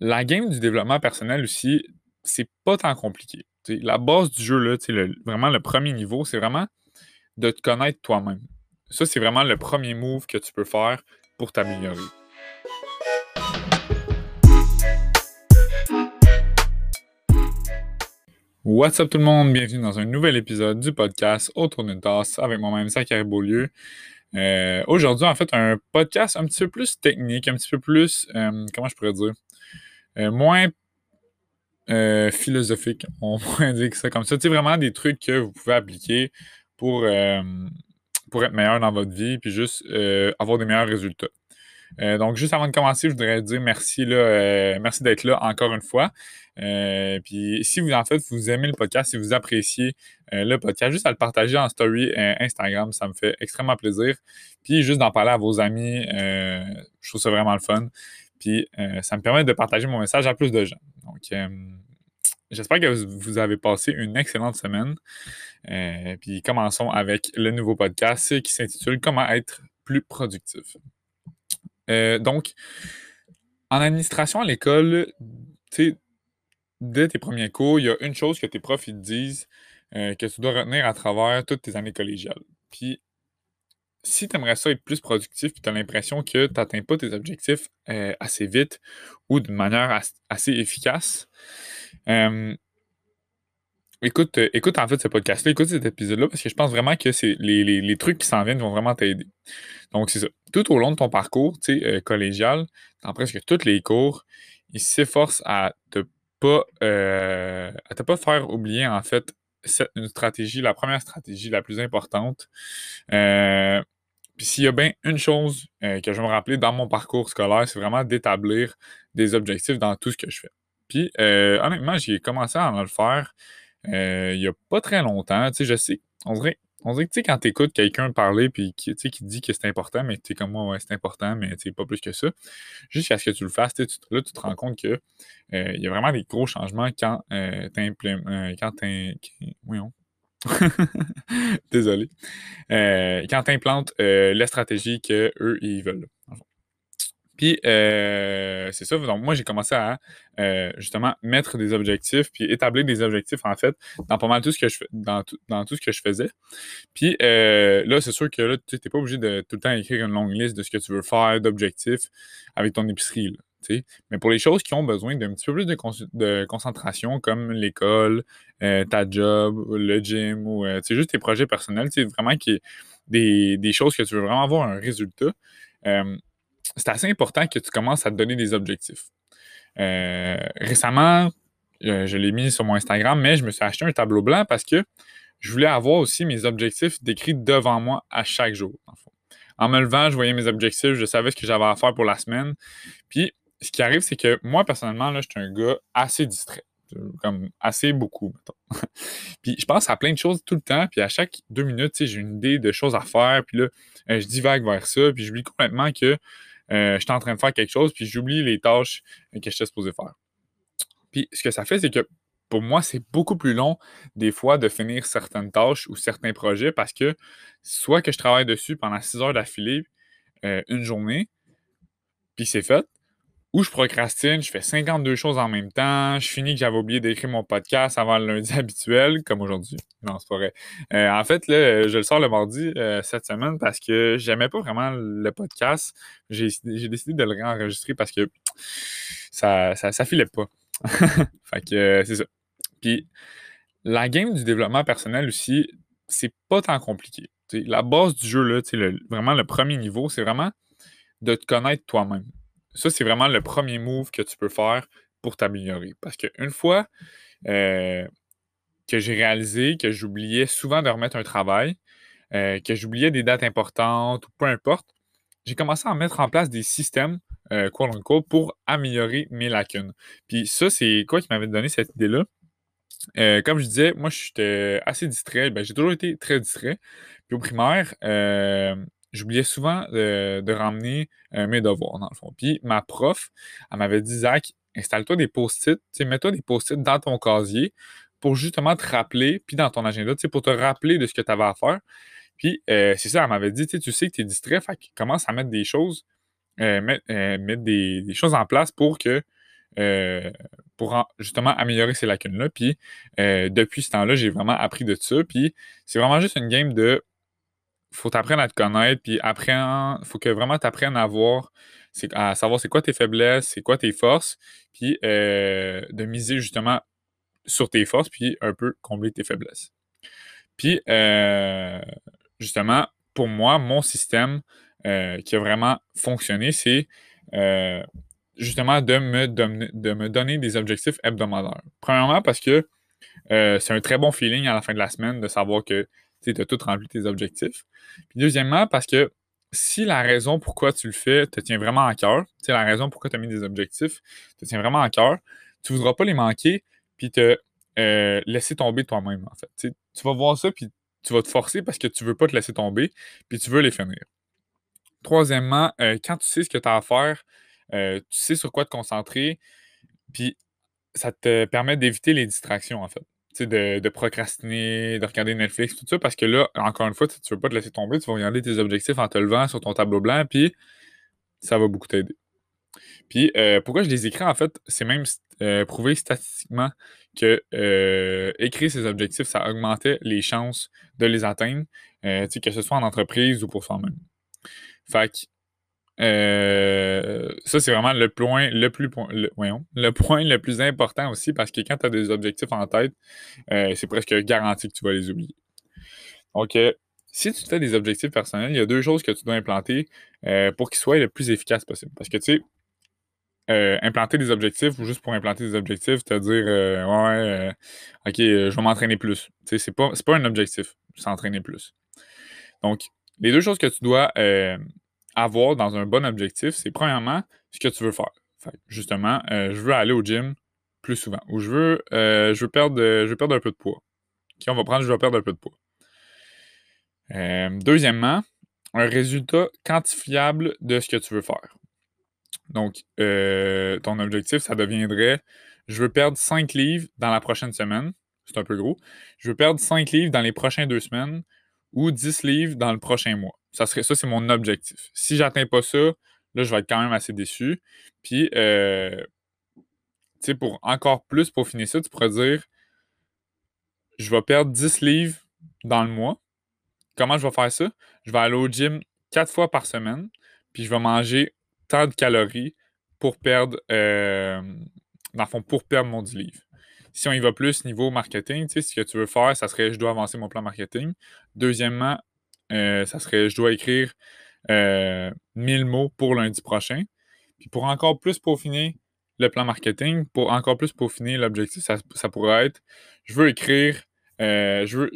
La game du développement personnel aussi, c'est pas tant compliqué. La base du jeu, là, vraiment le premier niveau, c'est vraiment de te connaître toi-même. Ça, c'est vraiment le premier move que tu peux faire pour t'améliorer. What's up tout le monde? Bienvenue dans un nouvel épisode du podcast Autour d'une tasse avec moi-même, Zachary Beaulieu. Euh, Aujourd'hui, en fait, un podcast un petit peu plus technique, un petit peu plus, euh, comment je pourrais dire, euh, moins euh, philosophique, on pourrait dire que ça comme ça. Sais, vraiment des trucs que vous pouvez appliquer pour, euh, pour être meilleur dans votre vie, puis juste avoir des meilleurs résultats. donc, juste avant de commencer, je voudrais dire merci, merci d'être là encore une fois. puis si vous, en fait, vous aimez le podcast, si vous appréciez le podcast, juste à le partager en story Instagram, ça me fait extrêmement plaisir. Puis juste d'en parler à vos amis, je trouve ça vraiment le fun. Puis euh, ça me permet de partager mon message à plus de gens. Donc, euh, j'espère que vous avez passé une excellente semaine. Euh, puis commençons avec le nouveau podcast qui s'intitule Comment être plus productif. donc, en administration à l'école, tu sais, dès tes premiers cours, il y a une chose que tes profs te disent que tu dois retenir à travers toutes tes années collégiales. Puis si tu aimerais ça être plus productif et tu as l'impression que tu n'atteins pas tes objectifs euh, assez vite ou d'une manière assez efficace, euh, écoute, euh, écoute en fait ce podcast-là, écoute cet épisode-là parce que je pense vraiment que les, trucs qui s'en viennent vont vraiment t'aider. Donc, c'est ça. Tout au long de ton parcours collégial, dans presque tous les cours, ils s'efforcent à te pas à te pas faire oublier en fait une stratégie, la première stratégie la plus importante. Puis s'il y a bien une chose euh, que je vais me rappeler dans mon parcours scolaire, c'est vraiment d'établir des objectifs dans tout ce que je fais. Puis euh, honnêtement, j'ai commencé à le faire euh, il n'y a pas très longtemps. Tu sais, je sais, on dirait, on dirait que tu sais, quand tu écoutes quelqu'un parler puis qui, qui dit que c'est important, mais tu sais, comme moi, ouais, c'est important, mais tu sais, pas plus que ça. Juste à ce que tu le fasses, tu, là, tu te rends compte que il y a vraiment des gros changements quand tu quand tu. Désolé. Euh, quand tu implantes euh, la stratégie qu'eux, ils veulent. Puis, euh, c'est ça. Donc, moi, j'ai commencé à justement mettre des objectifs, puis établir des objectifs, en fait, dans pas mal tout ce que je dans tout, dans tout ce que je faisais. Puis, là, c'est sûr que là, tu n'es pas obligé de tout le temps écrire une longue liste de ce que tu veux faire, d'objectifs avec ton épicerie. Mais pour les choses qui ont besoin d'un petit peu plus de, concentration, comme l'école, euh, ta job, le gym, ou euh, juste tes projets personnels, vraiment qui des, des choses que tu veux vraiment avoir un résultat, euh, c'est assez important que tu commences à te donner des objectifs. récemment, je l'ai mis sur mon Instagram, mais je me suis acheté un tableau blanc parce que je voulais avoir aussi mes objectifs décrits devant moi à chaque jour. En me levant, je voyais mes objectifs, je savais ce que j'avais à faire pour la semaine. Puis, ce qui arrive, c'est que moi, personnellement, là, je suis un gars assez distrait. Comme assez beaucoup, mettons. puis je pense à plein de choses tout le temps, puis à chaque deux minutes, j'ai une idée de choses à faire, puis là, euh, je divague vers ça, puis j'oublie complètement que euh, je suis en train de faire quelque chose, puis j'oublie les tâches que j'étais supposé faire. Puis ce que ça fait, c'est que pour moi, c'est beaucoup plus long des fois de finir certaines tâches ou certains projets parce que soit que je travaille dessus pendant six heures d'affilée euh, une journée, puis c'est fait, ou je procrastine, je fais 52 choses en même temps, je finis que j'avais oublié d'écrire mon podcast avant le lundi habituel, comme aujourd'hui. Non, c'est pas vrai. Euh, en fait, je le sors le mardi euh, cette semaine parce que j'aimais pas vraiment le podcast. J'ai décidé de le réenregistrer parce que ça, ça, filait pas. fait que euh, c'est ça. Puis la game du développement personnel aussi, c'est pas tant compliqué. la base du jeu, là, vraiment le premier niveau, c'est vraiment de te connaître toi-même ça, c'est vraiment le premier move que tu peux faire pour t'améliorer. Parce qu'une fois euh, que j'ai réalisé que j'oubliais souvent de remettre un travail, euh, que j'oubliais des dates importantes ou peu importe, j'ai commencé à mettre en place des systèmes, euh, quote unquote, pour améliorer mes lacunes. Puis ça, c'est quoi qui m'avait donné cette idée-là? Euh, comme je disais, moi, j'étais assez distrait. Ben, j'ai toujours été très distrait. Puis au primaire, j'oubliais souvent de, ramener euh, mes devoirs, dans le fond. Puis ma prof, elle m'avait dit, Zach, installe-toi des post-it, mets-toi des post-it dans ton casier pour justement te rappeler, puis dans ton agenda, pour te rappeler de ce que tu avais à faire. Puis euh, c'est ça, elle m'avait dit, tu sais que tu es distrait, commence à mettre des choses, euh, mettre, des, choses en place pour que pour justement améliorer ces lacunes-là. Puis depuis ce temps-là, j'ai vraiment appris de ça. Puis c'est vraiment juste une game de faut t'apprendre à te connaître, puis apprendre, faut que vraiment tu apprennes à voir, à savoir c'est quoi tes faiblesses, c'est quoi tes forces, puis euh, de miser justement sur tes forces, puis un peu combler tes faiblesses. Puis, justement, pour moi, mon système qui a vraiment fonctionné, c'est justement de me, de me donner des objectifs hebdomadaires. Premièrement, parce que euh, c'est un très bon feeling à la fin de la semaine de savoir que tu as tout rempli tes objectifs. Puis deuxièmement, parce que si la raison pourquoi tu le fais te tient vraiment à cœur, c'est la raison pourquoi tu as mis des objectifs te tient vraiment à cœur, tu ne voudras pas les manquer puis te euh, laisser tomber toi-même, en fait. tu vas voir ça puis tu vas te forcer parce que tu ne veux pas te laisser tomber puis tu veux les finir. Troisièmement, euh, quand tu sais ce que tu as à faire, euh, tu sais sur quoi te concentrer, puis ça te permet d'éviter les distractions, en fait. De, procrastiner, de regarder Netflix, tout ça, parce que là, encore une fois, tu ne veux pas te laisser tomber, tu vas regarder tes objectifs en te levant sur ton tableau blanc, puis ça va beaucoup t'aider. Puis euh, pourquoi je les écris, en fait, c'est même euh, prouvé statistiquement que écrire ces objectifs, ça augmentait les chances de les atteindre, que ce soit en entreprise ou pour soi-même. Fait euh, ça, c'est vraiment le point le plus le, point le plus important aussi parce que quand tu as des objectifs en tête, euh, c'est presque garanti que tu vas les oublier. Donc, euh, si tu fais des objectifs personnels, il y a deux choses que tu dois implanter pour qu'ils soient le plus efficaces possible. Parce que tu sais, implanter des objectifs ou juste pour implanter des objectifs, te dire ouais, ok, je vais m'entraîner plus. Tu sais, c'est pas, pas un objectif, s'entraîner plus. Donc, les deux choses que tu dois avoir dans un bon objectif, c'est premièrement ce que tu veux faire. justement, euh, je veux aller au gym plus souvent ou je veux, euh, je veux, perdre, je veux perdre un peu de poids. OK, on va prendre je veux perdre un peu de poids. Euh, deuxièmement, un résultat quantifiable de ce que tu veux faire. Donc, ton objectif, ça deviendrait je veux perdre 5 livres dans la prochaine semaine. C'est un peu gros. Je veux perdre 5 livres dans les prochaines deux semaines ou 10 livres dans le prochain mois. Ça serait ça, c'est mon objectif. Si j'atteins pas ça, là, je vais être quand même assez déçu. Puis, euh, tu sais, pour encore plus pour finir ça, tu pourrais dire je vais perdre 10 livres dans le mois. Comment je vais faire ça? Je vais aller au gym 4 fois par semaine, puis je vais manger tant de calories pour perdre, euh, dans le fond, pour perdre mon 10 livres. Si on y va plus niveau marketing, ce que tu veux faire, ça serait je dois avancer mon plan marketing. Deuxièmement, euh, ça serait je dois écrire 1000 euh, mots pour lundi prochain. Puis pour encore plus peaufiner le plan marketing, pour encore plus peaufiner l'objectif, ça, pourrait être je veux écrire, euh, je veux,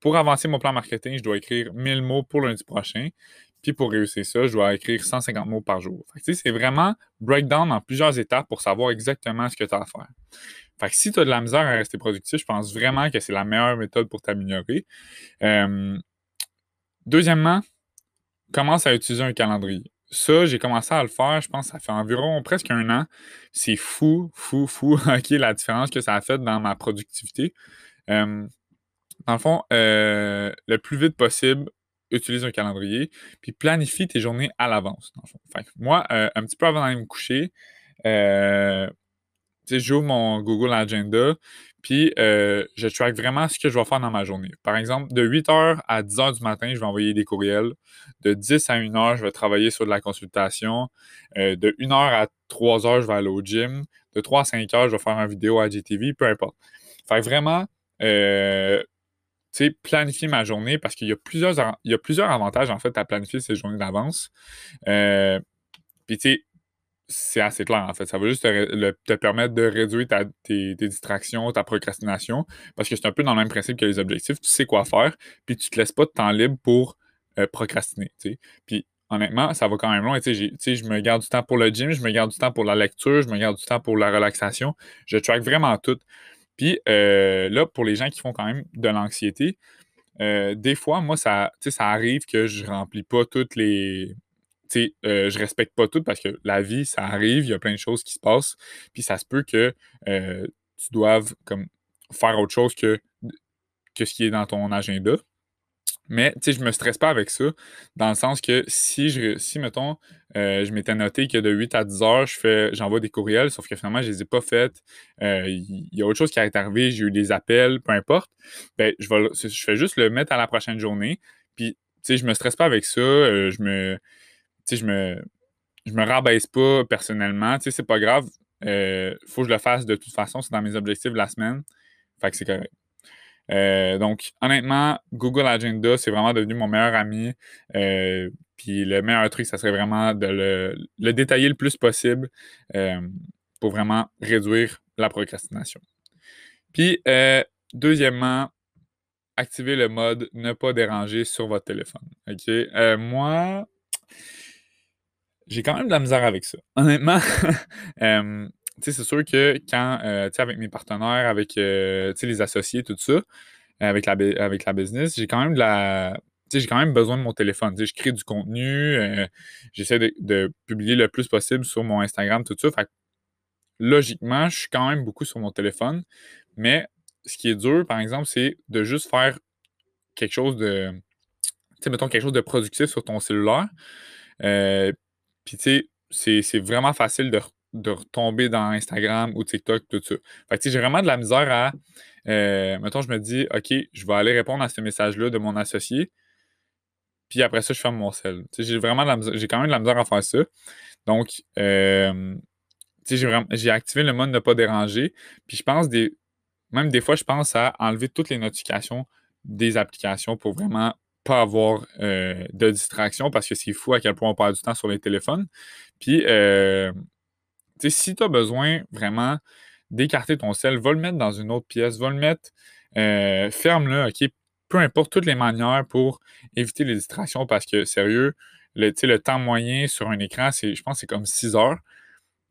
pour avancer mon plan marketing, je dois écrire 1000 mots pour lundi prochain. Puis pour réussir ça, je dois écrire 150 mots par jour. c'est vraiment breakdown en plusieurs étapes pour savoir exactement ce que tu as à faire. Fait que si tu as de la misère à rester productif, je pense vraiment que c'est la meilleure méthode pour t'améliorer. Euh, deuxièmement, commence à utiliser un calendrier. Ça, j'ai commencé à le faire, je pense ça fait environ presque un an. C'est fou, fou, fou, OK, la différence que ça a fait dans ma productivité. Euh, dans le fond, euh, le plus vite possible, utilise un calendrier, puis planifie tes journées à l'avance. moi, un petit peu avant d'aller me coucher, j'ouvre mon Google Agenda, puis euh, je track vraiment ce que je vais faire dans ma journée. Par exemple, de 8h à 10h du matin, je vais envoyer des courriels. De 10 à 1h, je vais travailler sur de la consultation. Euh, de 1h à 3h, je vais aller au gym. De 3 à 5h, je vais faire une vidéo à GTV, peu importe. Fait vraiment, euh, planifier ma journée parce qu'il y, a plusieurs, y a plusieurs avantages en fait à planifier ces journées d'avance. Puis tu sais, c'est assez clair, en fait. Ça va juste te, permettre de réduire tes, distractions, ta procrastination, parce que c'est un peu dans le même principe que les objectifs. Tu sais quoi faire, puis tu te laisses pas de temps libre pour euh, procrastiner. Puis honnêtement, ça va quand même loin. je me garde du temps pour le gym, je me garde du temps pour la lecture, je me garde du temps pour la relaxation. Je track vraiment tout. Puis euh, là, pour les gens qui font quand même de l'anxiété, euh, des fois, moi, ça, ça arrive que je remplis pas toutes les sais, euh, je respecte pas tout parce que la vie, ça arrive, il y a plein de choses qui se passent, puis ça se peut que euh, tu doives comme faire autre chose que, que ce qui est dans ton agenda. Mais, tu sais, je me stresse pas avec ça, dans le sens que si, je, si mettons, euh, je m'étais noté que de 8 à 10 heures, je fais, j'envoie des courriels, sauf que finalement, je les ai pas faites. Euh, Il y, a autre chose qui est arrivé, j'ai eu des appels, peu importe. Ben, je, vais, je fais juste le mettre à la prochaine journée. Puis, tu sais, je me stresse pas avec ça. Je me. Je me. Je me rabaisse pas personnellement. Tu sais, c'est pas grave. Il faut que je le fasse de toute façon. C'est dans mes objectifs la semaine. Fait que c'est correct. Euh, donc, honnêtement, Google Agenda, c'est vraiment devenu mon meilleur ami. Euh, puis le meilleur truc, ça serait vraiment de le, détailler le plus possible euh, pour vraiment réduire la procrastination. Puis, deuxièmement, activer le mode ne pas déranger sur votre téléphone. OK? moi, j'ai quand même de la misère avec ça. Honnêtement, c'est sûr que quand, euh, avec mes partenaires, avec euh, les associés, tout ça, avec la, avec la business, j'ai quand même de la. j'ai quand même besoin de mon téléphone. je crée du contenu, euh, j'essaie de, publier le plus possible sur mon Instagram, tout ça. logiquement, je suis quand même beaucoup sur mon téléphone. Mais ce qui est dur, par exemple, c'est de juste faire quelque chose de. Tu mettons quelque chose de productif sur ton cellulaire. Puis, tu sais, c'est vraiment facile de de retomber dans Instagram ou TikTok, tout ça. Fait que j'ai vraiment de la misère à. Euh, mettons, je me dis, OK, je vais aller répondre à ce message-là de mon associé. Puis après ça, je ferme mon sel. J'ai vraiment j'ai quand même de la misère à faire ça. Donc, euh, j'ai activé le mode ne pas déranger. Puis je pense des. Même des fois, je pense à enlever toutes les notifications des applications pour vraiment pas avoir euh, de distraction parce que c'est fou à quel point on perd du temps sur les téléphones. Puis, euh, si tu as besoin vraiment d'écarter ton sel, va le mettre dans une autre pièce, va le mettre, euh, ferme-le, OK? Peu importe toutes les manières pour éviter les distractions parce que, sérieux, le, temps moyen sur un écran, je pense c'est comme 6 heures.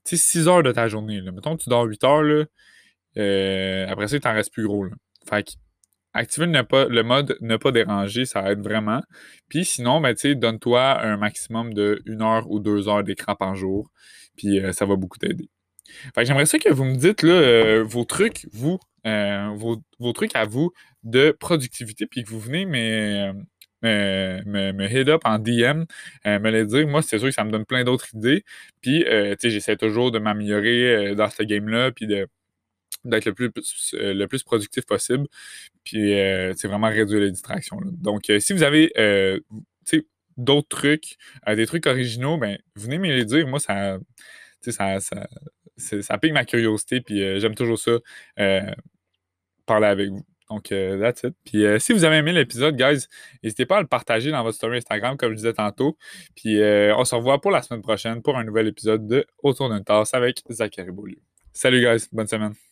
Tu 6 heures de ta journée. Mettons que tu dors 8 heures, après ça, il t'en reste plus gros. Fait que, activer le, mode ne pas déranger, ça aide vraiment. Puis sinon, ben, donne-toi un maximum de 1 heure ou 2 heures d'écran par jour puis euh, ça va beaucoup t'aider. j'aimerais ça que vous me dites là, euh, vos trucs, vous, euh, vos, trucs à vous de productivité, puis que vous venez me, me, hit up en DM, me les dire. Moi, c'est sûr que ça me donne plein d'autres idées. Puis, j'essaie toujours de m'améliorer dans ce game-là, puis d'être le plus, le plus productif possible. Puis, c'est vraiment réduire les distractions. Donc, si vous avez d'autres trucs, euh, des trucs originaux, ben, venez me les dire. Moi, ça, ça, ça, ça pique ma curiosité, puis euh, j'aime toujours ça, euh, parler avec vous. Donc, that's it. Puis, si vous avez aimé l'épisode, guys, n'hésitez pas à le partager dans votre story Instagram, comme je disais tantôt. Puis, on se revoit pour la semaine prochaine pour un nouvel épisode de Autour d'une tasse avec Zachary Beaulieu. Salut, guys. Bonne semaine.